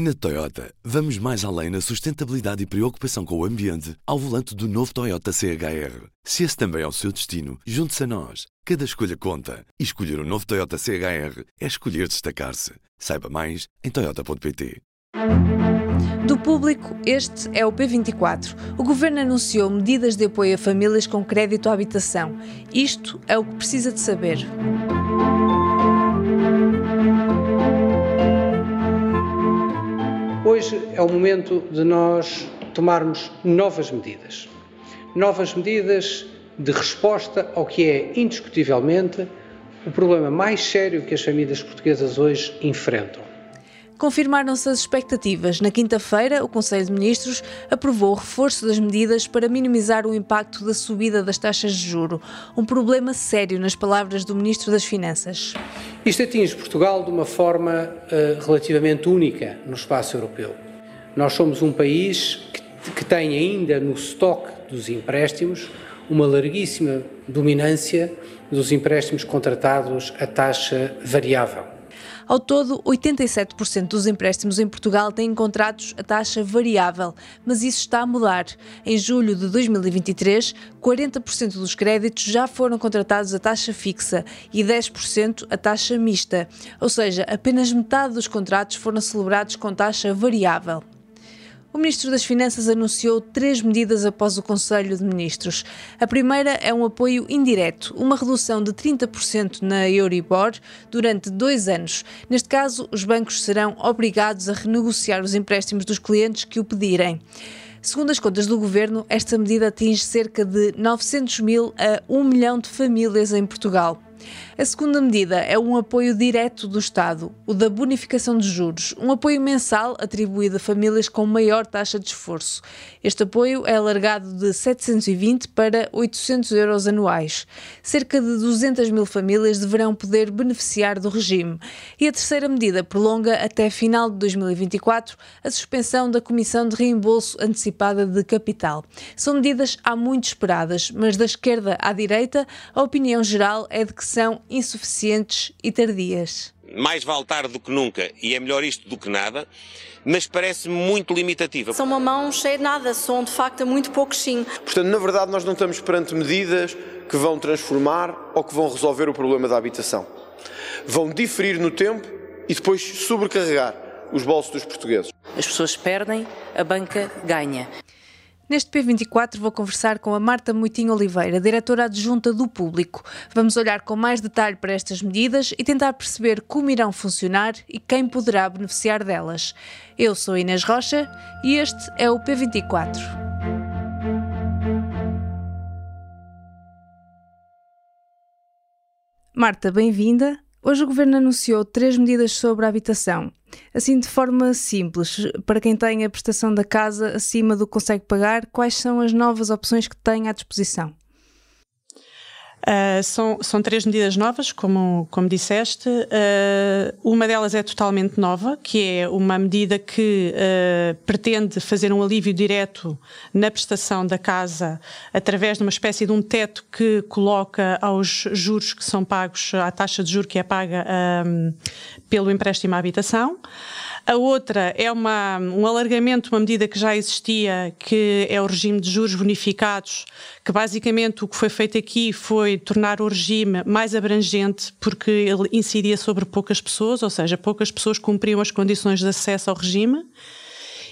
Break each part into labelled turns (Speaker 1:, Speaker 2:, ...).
Speaker 1: Na Toyota, vamos mais além na sustentabilidade e preocupação com o ambiente ao volante do novo Toyota CHR. Se esse também é o seu destino, junte-se a nós. Cada escolha conta. E escolher o um novo Toyota CHR é escolher destacar-se. Saiba mais em Toyota.pt.
Speaker 2: Do público, este é o P24. O governo anunciou medidas de apoio a famílias com crédito à habitação. Isto é o que precisa de saber.
Speaker 3: Hoje é o momento de nós tomarmos novas medidas. Novas medidas de resposta ao que é indiscutivelmente o problema mais sério que as famílias portuguesas hoje enfrentam.
Speaker 2: Confirmaram-se as expectativas. Na quinta-feira, o Conselho de Ministros aprovou o reforço das medidas para minimizar o impacto da subida das taxas de juro, um problema sério, nas palavras do Ministro das Finanças.
Speaker 3: Isto atinge Portugal de uma forma uh, relativamente única no espaço europeu. Nós somos um país que, que tem ainda no estoque dos empréstimos uma larguíssima dominância dos empréstimos contratados a taxa variável.
Speaker 2: Ao todo, 87% dos empréstimos em Portugal têm contratos a taxa variável, mas isso está a mudar. Em julho de 2023, 40% dos créditos já foram contratados a taxa fixa e 10% a taxa mista, ou seja, apenas metade dos contratos foram celebrados com taxa variável. O Ministro das Finanças anunciou três medidas após o Conselho de Ministros. A primeira é um apoio indireto, uma redução de 30% na Euribor durante dois anos. Neste caso, os bancos serão obrigados a renegociar os empréstimos dos clientes que o pedirem. Segundo as contas do governo, esta medida atinge cerca de 900 mil a 1 milhão de famílias em Portugal. A segunda medida é um apoio direto do Estado, o da bonificação de juros, um apoio mensal atribuído a famílias com maior taxa de esforço. Este apoio é alargado de 720 para 800 euros anuais. Cerca de 200 mil famílias deverão poder beneficiar do regime. E a terceira medida prolonga até final de 2024 a suspensão da Comissão de Reembolso Antecipada de Capital. São medidas há muito esperadas, mas da esquerda à direita, a opinião geral é de que são insuficientes e tardias.
Speaker 4: Mais vale tarde do que nunca e é melhor isto do que nada, mas parece muito limitativa.
Speaker 5: São uma mão cheia de nada, são de facto muito poucos sim.
Speaker 6: Portanto, na verdade, nós não estamos perante medidas que vão transformar ou que vão resolver o problema da habitação. Vão diferir no tempo e depois sobrecarregar os bolsos dos portugueses.
Speaker 7: As pessoas perdem, a banca ganha.
Speaker 2: Neste P24 vou conversar com a Marta Moitinho Oliveira, diretora adjunta do Público. Vamos olhar com mais detalhe para estas medidas e tentar perceber como irão funcionar e quem poderá beneficiar delas. Eu sou Inês Rocha e este é o P24. Marta, bem-vinda. Hoje o Governo anunciou três medidas sobre a habitação. Assim, de forma simples, para quem tem a prestação da casa acima do que consegue pagar, quais são as novas opções que tem à disposição?
Speaker 8: Uh, são, são três medidas novas, como, como disseste. Uh, uma delas é totalmente nova, que é uma medida que uh, pretende fazer um alívio direto na prestação da casa através de uma espécie de um teto que coloca aos juros que são pagos, à taxa de juros que é paga um, pelo empréstimo à habitação. A outra é uma, um alargamento, uma medida que já existia, que é o regime de juros bonificados, que basicamente o que foi feito aqui foi tornar o regime mais abrangente, porque ele incidia sobre poucas pessoas, ou seja, poucas pessoas cumpriam as condições de acesso ao regime.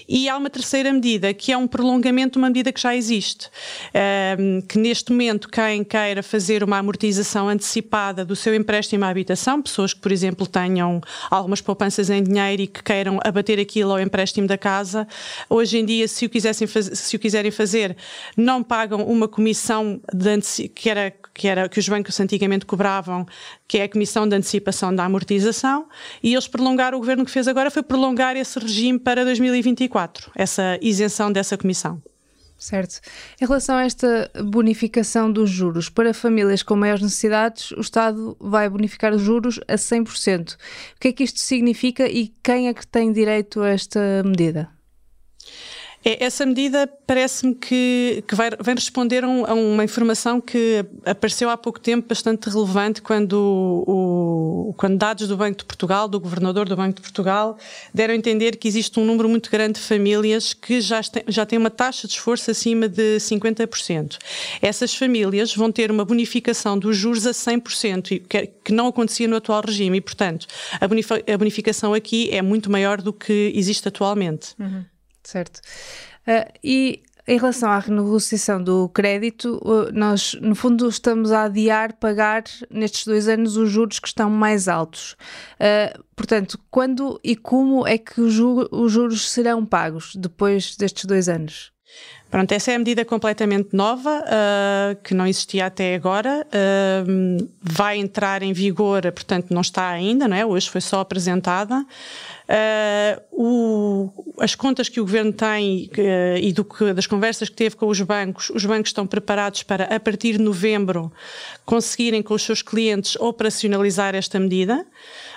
Speaker 8: E há uma terceira medida, que é um prolongamento de uma medida que já existe, ehm, que neste momento quem queira fazer uma amortização antecipada do seu empréstimo à habitação, pessoas que, por exemplo, tenham algumas poupanças em dinheiro e que queiram abater aquilo ao empréstimo da casa, hoje em dia, se o, quisessem se o quiserem fazer, não pagam uma comissão que, era, que, era, que os bancos antigamente cobravam, que é a comissão de antecipação da amortização, e eles prolongaram, o governo que fez agora foi prolongar esse regime para 2024 essa isenção dessa comissão.
Speaker 2: Certo. Em relação a esta bonificação dos juros, para famílias com maiores necessidades, o Estado vai bonificar os juros a 100%. O que é que isto significa e quem é que tem direito a esta medida?
Speaker 8: É, essa medida parece-me que, que vai, vem responder a uma informação que apareceu há pouco tempo bastante relevante quando, o, quando dados do Banco de Portugal, do Governador do Banco de Portugal, deram a entender que existe um número muito grande de famílias que já, já têm uma taxa de esforço acima de 50%. Essas famílias vão ter uma bonificação dos juros a 100%, que, que não acontecia no atual regime e, portanto, a bonificação aqui é muito maior do que existe atualmente.
Speaker 2: Uhum. Certo. Uh, e em relação à renegociação do crédito, nós, no fundo, estamos a adiar pagar nestes dois anos os juros que estão mais altos. Uh, portanto, quando e como é que os juros serão pagos depois destes dois anos?
Speaker 8: Pronto, essa é a medida completamente nova, uh, que não existia até agora. Uh, vai entrar em vigor, portanto, não está ainda, não é? Hoje foi só apresentada. Uh, o, as contas que o governo tem uh, e do que, das conversas que teve com os bancos, os bancos estão preparados para, a partir de novembro, conseguirem com os seus clientes operacionalizar esta medida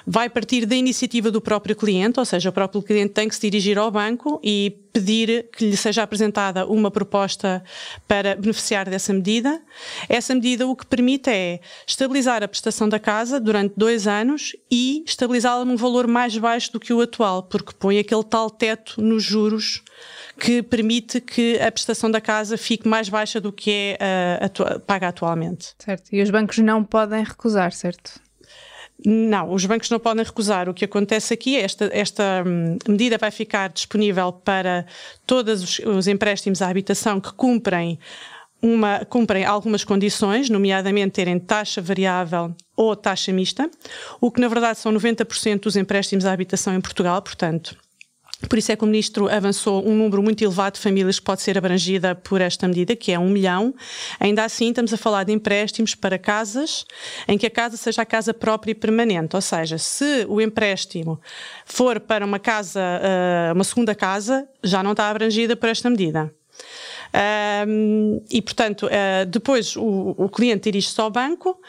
Speaker 8: vai partir da iniciativa do próprio cliente, ou seja, o próprio cliente tem que se dirigir ao banco e pedir que lhe seja apresentada uma proposta para beneficiar dessa medida. Essa medida o que permite é estabilizar a prestação da casa durante dois anos e estabilizá-la num valor mais baixo do que o atual, porque põe aquele tal teto nos juros que permite que a prestação da casa fique mais baixa do que é uh, paga atualmente.
Speaker 2: Certo. E os bancos não podem recusar, certo?
Speaker 8: Não, os bancos não podem recusar. O que acontece aqui é esta, esta hum, medida vai ficar disponível para todos os, os empréstimos à habitação que cumprem uma, cumprem algumas condições, nomeadamente terem taxa variável ou taxa mista, o que na verdade são 90% dos empréstimos à habitação em Portugal, portanto, por isso é que o Ministro avançou um número muito elevado de famílias que pode ser abrangida por esta medida, que é um milhão. Ainda assim, estamos a falar de empréstimos para casas em que a casa seja a casa própria e permanente. Ou seja, se o empréstimo for para uma casa, eh, uma segunda casa, já não está abrangida por esta medida. E, portanto, eh, depois o, o cliente dirige-se ao banco,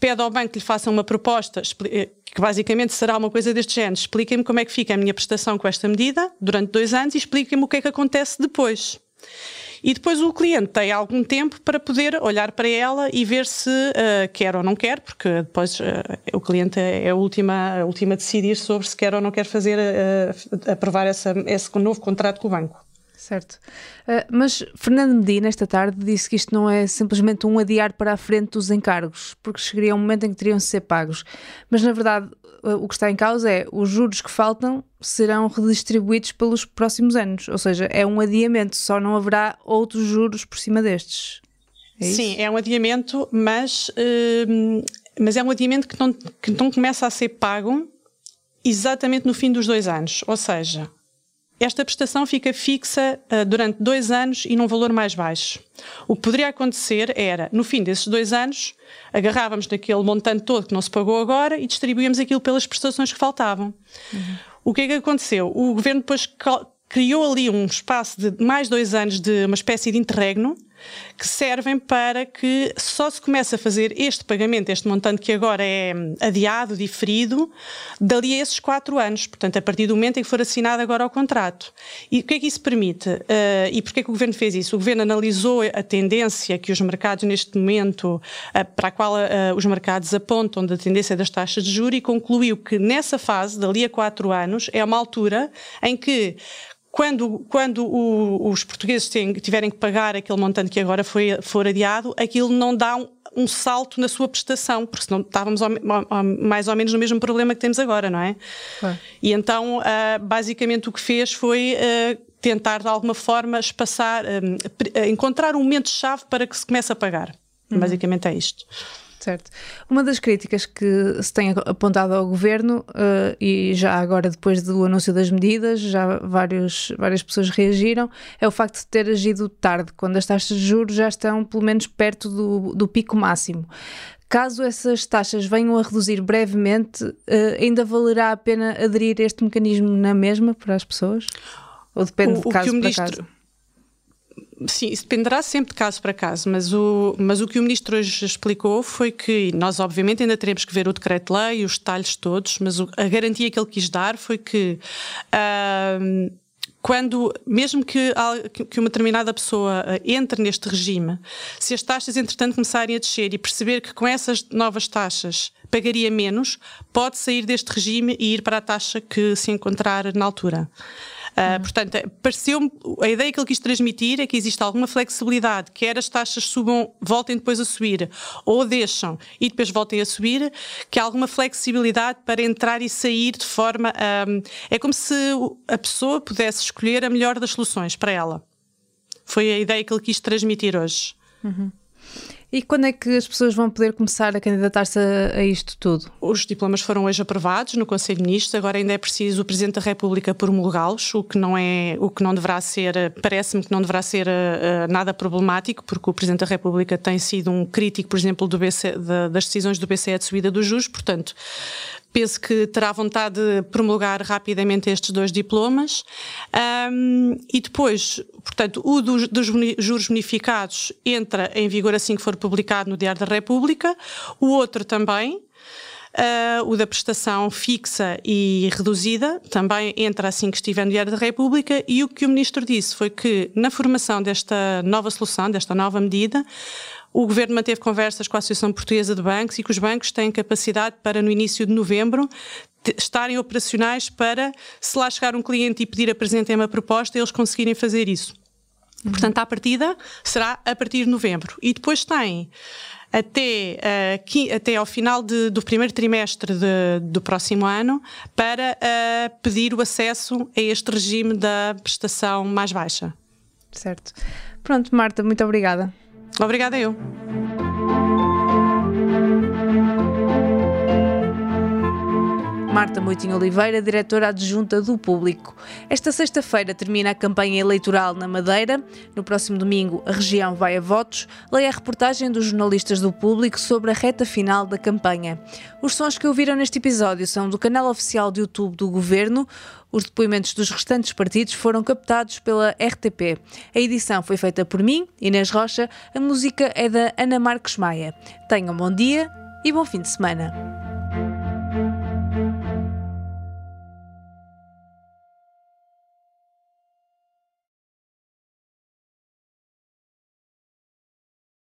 Speaker 8: pede ao banco que lhe faça uma proposta eh, que basicamente será uma coisa deste género. Expliquem-me como é que fica a minha prestação com esta medida durante dois anos e expliquem-me o que é que acontece depois. E depois o cliente tem algum tempo para poder olhar para ela e ver se uh, quer ou não quer, porque depois uh, o cliente é a última, a última a decidir sobre se quer ou não quer fazer, uh, aprovar essa, esse novo contrato com o banco.
Speaker 2: Certo. Uh, mas Fernando Medina, esta tarde, disse que isto não é simplesmente um adiar para a frente dos encargos, porque chegaria um momento em que teriam de ser pagos. Mas, na verdade, uh, o que está em causa é os juros que faltam serão redistribuídos pelos próximos anos. Ou seja, é um adiamento, só não haverá outros juros por cima destes.
Speaker 8: É Sim, é um adiamento, mas, uh, mas é um adiamento que não, que não começa a ser pago exatamente no fim dos dois anos. Ou seja, esta prestação fica fixa uh, durante dois anos e num valor mais baixo. O que poderia acontecer era, no fim desses dois anos, agarrávamos naquele montante todo que não se pagou agora e distribuíamos aquilo pelas prestações que faltavam. Uhum. O que é que aconteceu? O governo depois criou ali um espaço de mais dois anos de uma espécie de interregno que servem para que só se comece a fazer este pagamento, este montante que agora é adiado, diferido, dali a esses quatro anos, portanto, a partir do momento em que for assinado agora o contrato. E o que é que isso permite? Uh, e porquê que o Governo fez isso? O Governo analisou a tendência que os mercados neste momento, uh, para a qual uh, os mercados apontam da tendência das taxas de juros e concluiu que nessa fase, dali a quatro anos, é uma altura em que quando, quando o, os portugueses têm, tiverem que pagar aquele montante que agora foi, for adiado, aquilo não dá um, um salto na sua prestação, porque senão estávamos ao, ao, mais ou menos no mesmo problema que temos agora, não é? é. E então, uh, basicamente, o que fez foi uh, tentar, de alguma forma, espaçar, uh, encontrar um momento-chave para que se comece a pagar. Uhum. Basicamente é isto.
Speaker 2: Certo. Uma das críticas que se tem apontado ao governo, uh, e já agora depois do anúncio das medidas, já vários, várias pessoas reagiram, é o facto de ter agido tarde, quando as taxas de juros já estão pelo menos perto do, do pico máximo. Caso essas taxas venham a reduzir brevemente, uh, ainda valerá a pena aderir a este mecanismo na mesma para as pessoas? Ou depende o, de caso para ministro...
Speaker 8: Sim, isso dependerá sempre de caso para caso, mas o, mas o que o Ministro hoje explicou foi que nós, obviamente, ainda teremos que ver o decreto-lei e os detalhes todos, mas o, a garantia que ele quis dar foi que. Uh, quando, mesmo que, que uma determinada pessoa uh, entre neste regime, se as taxas entretanto começarem a descer e perceber que com essas novas taxas pagaria menos, pode sair deste regime e ir para a taxa que se encontrar na altura. Uh, portanto, pareceu a ideia que ele quis transmitir é que existe alguma flexibilidade, quer as taxas subam, voltem depois a subir, ou deixam e depois voltem a subir, que há alguma flexibilidade para entrar e sair de forma. Um, é como se a pessoa pudesse escolher a melhor das soluções para ela. Foi a ideia que ele quis transmitir hoje.
Speaker 2: Uhum. E quando é que as pessoas vão poder começar a candidatar-se a, a, isto tudo?
Speaker 8: Os diplomas foram hoje aprovados no Conselho de Ministros, agora ainda é preciso o Presidente da República promulgá-los, o que não é, o que não deverá ser, parece-me que não deverá ser uh, nada problemático, porque o Presidente da República tem sido um crítico, por exemplo, BC, de, das decisões do BCE de subida dos juros, portanto, penso que terá vontade de promulgar rapidamente estes dois diplomas. Um, e depois, portanto, o dos, dos, juros bonificados entra em vigor assim que for publicado no Diário da República, o outro também. Uh, o da prestação fixa e reduzida também entra assim que estiver no Diário da República e o que o Ministro disse foi que na formação desta nova solução, desta nova medida, o Governo manteve conversas com a Associação Portuguesa de Bancos e que os bancos têm capacidade para, no início de novembro, estarem operacionais para, se lá chegar um cliente e pedir apresentem uma proposta, eles conseguirem fazer isso. Uhum. Portanto, a partida será a partir de novembro. E depois tem até, uh, até ao final de, do primeiro trimestre de, do próximo ano para uh, pedir o acesso a este regime da prestação mais baixa.
Speaker 2: Certo. Pronto, Marta, muito obrigada.
Speaker 8: Obrigada eu.
Speaker 2: Marta Moitinho Oliveira, diretora adjunta do Público. Esta sexta-feira termina a campanha eleitoral na Madeira. No próximo domingo, a região vai a votos. Leia a reportagem dos jornalistas do Público sobre a reta final da campanha. Os sons que ouviram neste episódio são do canal oficial de YouTube do Governo. Os depoimentos dos restantes partidos foram captados pela RTP. A edição foi feita por mim, Inês Rocha. A música é da Ana Marques Maia. Tenham bom dia e bom fim de semana.